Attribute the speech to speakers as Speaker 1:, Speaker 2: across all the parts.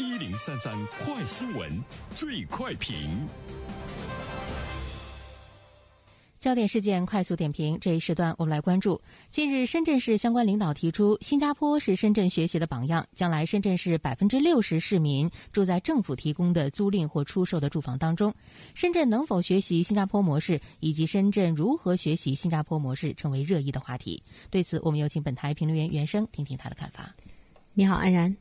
Speaker 1: 一零三三快新闻，最快评。
Speaker 2: 焦点事件快速点评，这一时段我们来关注。近日，深圳市相关领导提出，新加坡是深圳学习的榜样。将来，深圳市百分之六十市民住在政府提供的租赁或出售的住房当中。深圳能否学习新加坡模式，以及深圳如何学习新加坡模式，成为热议的话题。对此，我们有请本台评论员袁生听听他的看法。
Speaker 3: 你好，安然。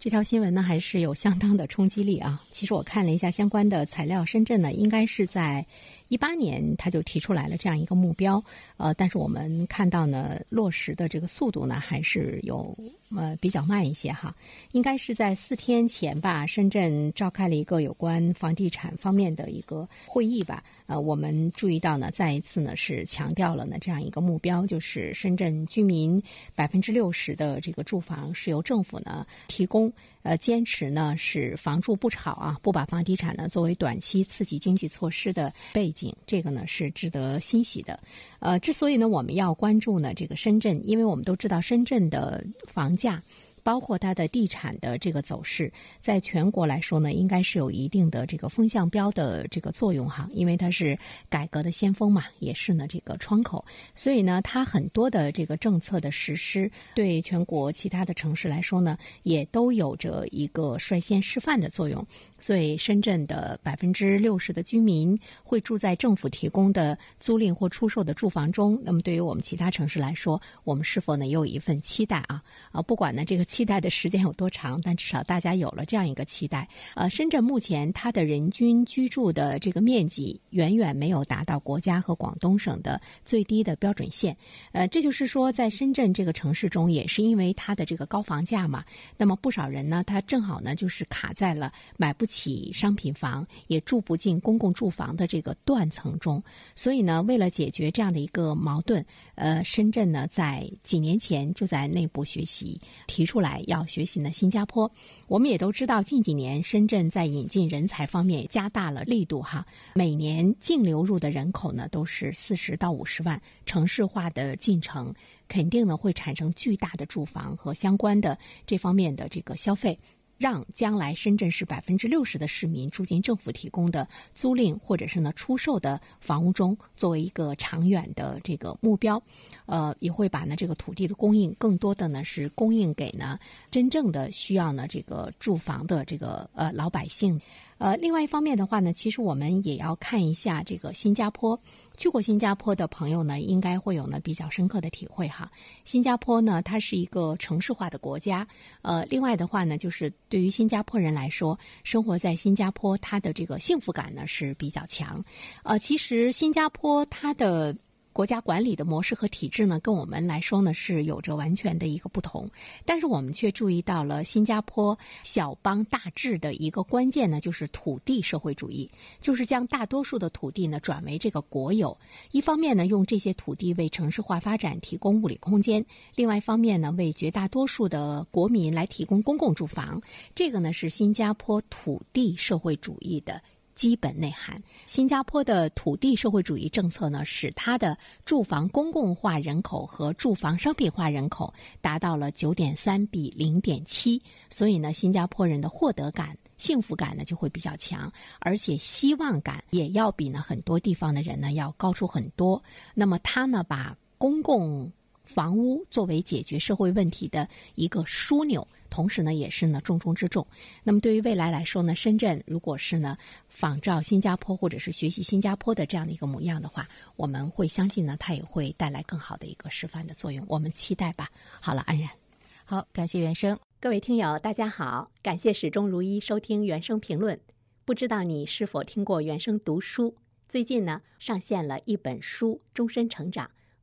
Speaker 3: 这条新闻呢，还是有相当的冲击力啊。其实我看了一下相关的材料，深圳呢，应该是在。一八年他就提出来了这样一个目标，呃，但是我们看到呢，落实的这个速度呢还是有呃比较慢一些哈。应该是在四天前吧，深圳召开了一个有关房地产方面的一个会议吧。呃，我们注意到呢，再一次呢是强调了呢这样一个目标，就是深圳居民百分之六十的这个住房是由政府呢提供。呃，坚持呢是房住不炒啊，不把房地产呢作为短期刺激经济措施的背景，这个呢是值得欣喜的。呃，之所以呢我们要关注呢这个深圳，因为我们都知道深圳的房价。包括它的地产的这个走势，在全国来说呢，应该是有一定的这个风向标的这个作用哈，因为它是改革的先锋嘛，也是呢这个窗口，所以呢，它很多的这个政策的实施，对全国其他的城市来说呢，也都有着一个率先示范的作用。所以，深圳的百分之六十的居民会住在政府提供的租赁或出售的住房中。那么，对于我们其他城市来说，我们是否呢也有一份期待啊？啊，不管呢这个期待的时间有多长，但至少大家有了这样一个期待。呃，深圳目前它的人均居住的这个面积远远没有达到国家和广东省的最低的标准线。呃，这就是说，在深圳这个城市中，也是因为它的这个高房价嘛，那么不少人呢，他正好呢就是卡在了买不。起商品房也住不进公共住房的这个断层中，所以呢，为了解决这样的一个矛盾，呃，深圳呢在几年前就在内部学习提出来来要学习呢新加坡。我们也都知道，近几年深圳在引进人才方面加大了力度哈，每年净流入的人口呢都是四十到五十万，城市化的进程肯定呢会产生巨大的住房和相关的这方面的这个消费。让将来深圳市百分之六十的市民住进政府提供的租赁或者是呢出售的房屋中，作为一个长远的这个目标，呃，也会把呢这个土地的供应更多的呢是供应给呢真正的需要呢这个住房的这个呃老百姓。呃，另外一方面的话呢，其实我们也要看一下这个新加坡。去过新加坡的朋友呢，应该会有呢比较深刻的体会哈。新加坡呢，它是一个城市化的国家。呃，另外的话呢，就是对于新加坡人来说，生活在新加坡，它的这个幸福感呢是比较强。呃，其实新加坡它的。国家管理的模式和体制呢，跟我们来说呢是有着完全的一个不同。但是我们却注意到了新加坡小邦大治的一个关键呢，就是土地社会主义，就是将大多数的土地呢转为这个国有。一方面呢，用这些土地为城市化发展提供物理空间；另外一方面呢，为绝大多数的国民来提供公共住房。这个呢是新加坡土地社会主义的。基本内涵，新加坡的土地社会主义政策呢，使它的住房公共化人口和住房商品化人口达到了九点三比零点七，所以呢，新加坡人的获得感、幸福感呢就会比较强，而且希望感也要比呢很多地方的人呢要高出很多。那么，他呢把公共房屋作为解决社会问题的一个枢纽。同时呢，也是呢重中之重。那么对于未来来说呢，深圳如果是呢仿照新加坡或者是学习新加坡的这样的一个模样的话，我们会相信呢，它也会带来更好的一个示范的作用。我们期待吧。好了，安然，
Speaker 2: 好，感谢原生。
Speaker 3: 各位听友，大家好，感谢始终如一收听原声评论。不知道你是否听过原声读书？最近呢上线了一本书《终身成长》，